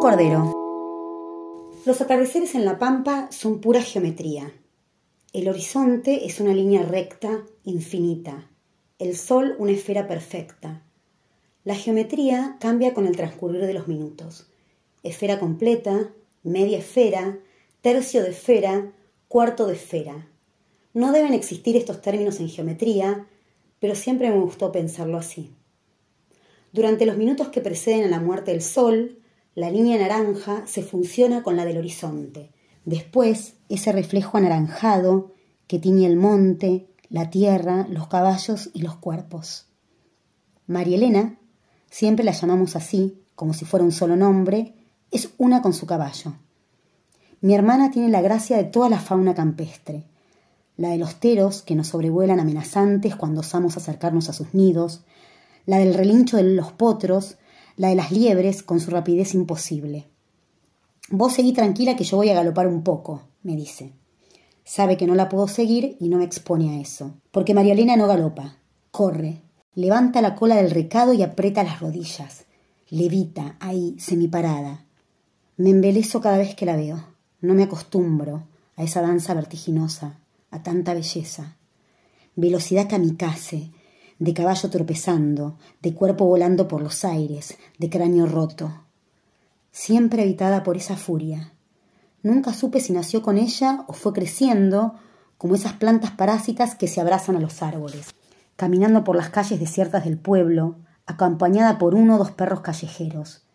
cordero. Los atardeceres en la pampa son pura geometría. El horizonte es una línea recta, infinita. El sol una esfera perfecta. La geometría cambia con el transcurrir de los minutos. Esfera completa, media esfera, tercio de esfera, cuarto de esfera. No deben existir estos términos en geometría, pero siempre me gustó pensarlo así. Durante los minutos que preceden a la muerte del sol, la línea naranja se funciona con la del horizonte. Después, ese reflejo anaranjado que tiñe el monte, la tierra, los caballos y los cuerpos. María Elena, siempre la llamamos así, como si fuera un solo nombre, es una con su caballo. Mi hermana tiene la gracia de toda la fauna campestre, la de los teros que nos sobrevuelan amenazantes cuando osamos acercarnos a sus nidos, la del relincho de los potros, la de las liebres con su rapidez imposible. Vos seguí tranquila que yo voy a galopar un poco, me dice. Sabe que no la puedo seguir y no me expone a eso, porque María no galopa, corre, levanta la cola del recado y aprieta las rodillas, levita ahí, semiparada. Me embelezo cada vez que la veo, no me acostumbro a esa danza vertiginosa, a tanta belleza. Velocidad kamikaze, de caballo tropezando, de cuerpo volando por los aires, de cráneo roto. Siempre habitada por esa furia. Nunca supe si nació con ella o fue creciendo, como esas plantas parásitas que se abrazan a los árboles. Caminando por las calles desiertas del pueblo, acompañada por uno o dos perros callejeros.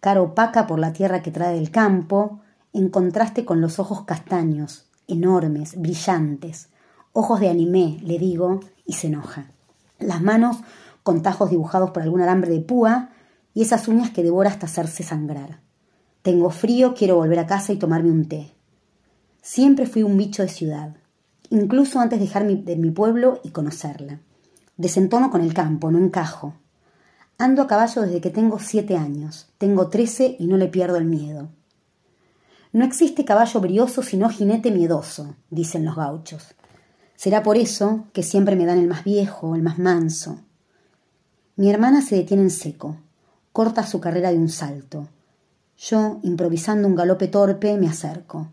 Cara opaca por la tierra que trae del campo, en contraste con los ojos castaños, enormes, brillantes, ojos de animé, le digo, y se enoja las manos con tajos dibujados por algún alambre de púa y esas uñas que devora hasta hacerse sangrar. Tengo frío, quiero volver a casa y tomarme un té. Siempre fui un bicho de ciudad, incluso antes de dejar de mi pueblo y conocerla. Desentono con el campo, no encajo. Ando a caballo desde que tengo siete años, tengo trece y no le pierdo el miedo. No existe caballo brioso sino jinete miedoso, dicen los gauchos. Será por eso que siempre me dan el más viejo, el más manso. Mi hermana se detiene en seco, corta su carrera de un salto. Yo, improvisando un galope torpe, me acerco.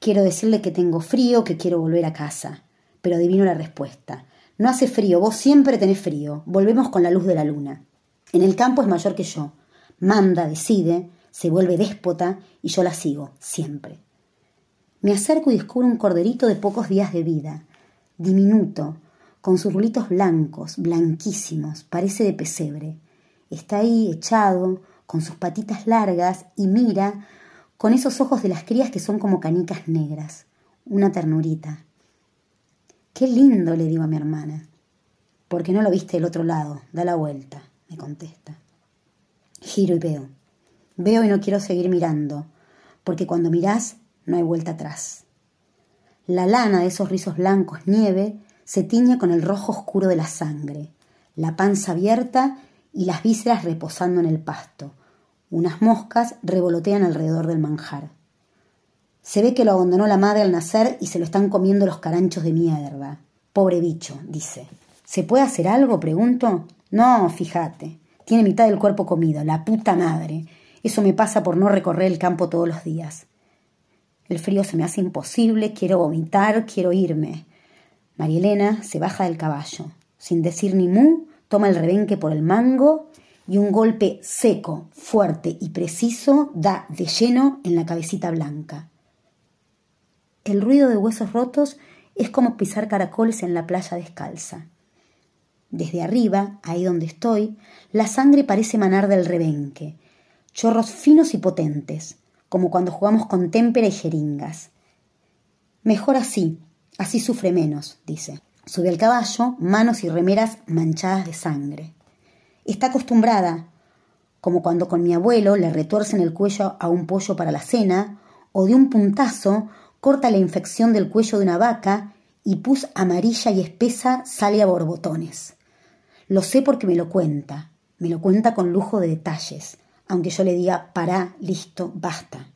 Quiero decirle que tengo frío, que quiero volver a casa. Pero adivino la respuesta. No hace frío, vos siempre tenés frío. Volvemos con la luz de la luna. En el campo es mayor que yo. Manda, decide, se vuelve déspota y yo la sigo, siempre. Me acerco y descubro un corderito de pocos días de vida diminuto, con sus rulitos blancos, blanquísimos, parece de pesebre. Está ahí echado, con sus patitas largas, y mira con esos ojos de las crías que son como canicas negras. Una ternurita. Qué lindo, le digo a mi hermana. ¿Por qué no lo viste del otro lado? Da la vuelta, me contesta. Giro y veo. Veo y no quiero seguir mirando, porque cuando mirás no hay vuelta atrás. La lana de esos rizos blancos nieve se tiñe con el rojo oscuro de la sangre, la panza abierta y las vísceras reposando en el pasto. Unas moscas revolotean alrededor del manjar. Se ve que lo abandonó la madre al nacer y se lo están comiendo los caranchos de mierda. Pobre bicho, dice. ¿Se puede hacer algo? pregunto. No, fíjate. Tiene mitad del cuerpo comido, la puta madre. Eso me pasa por no recorrer el campo todos los días. El frío se me hace imposible, quiero vomitar, quiero irme. María Elena se baja del caballo. Sin decir ni mu, toma el rebenque por el mango y un golpe seco, fuerte y preciso da de lleno en la cabecita blanca. El ruido de huesos rotos es como pisar caracoles en la playa descalza. Desde arriba, ahí donde estoy, la sangre parece manar del rebenque, chorros finos y potentes, como cuando jugamos con témpera y jeringas. Mejor así, así sufre menos, dice. Sube al caballo, manos y remeras manchadas de sangre. Está acostumbrada, como cuando con mi abuelo le retuercen el cuello a un pollo para la cena, o de un puntazo corta la infección del cuello de una vaca y pus amarilla y espesa sale a borbotones. Lo sé porque me lo cuenta, me lo cuenta con lujo de detalles, aunque yo le diga pará, listo, basta.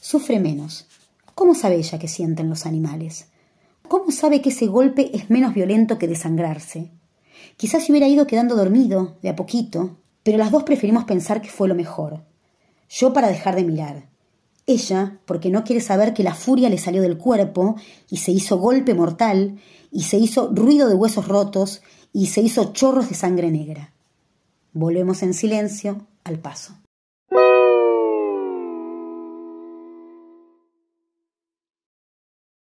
Sufre menos. ¿Cómo sabe ella que sienten los animales? ¿Cómo sabe que ese golpe es menos violento que desangrarse? Quizás se hubiera ido quedando dormido, de a poquito, pero las dos preferimos pensar que fue lo mejor. Yo para dejar de mirar. Ella porque no quiere saber que la furia le salió del cuerpo y se hizo golpe mortal y se hizo ruido de huesos rotos y se hizo chorros de sangre negra. Volvemos en silencio al paso.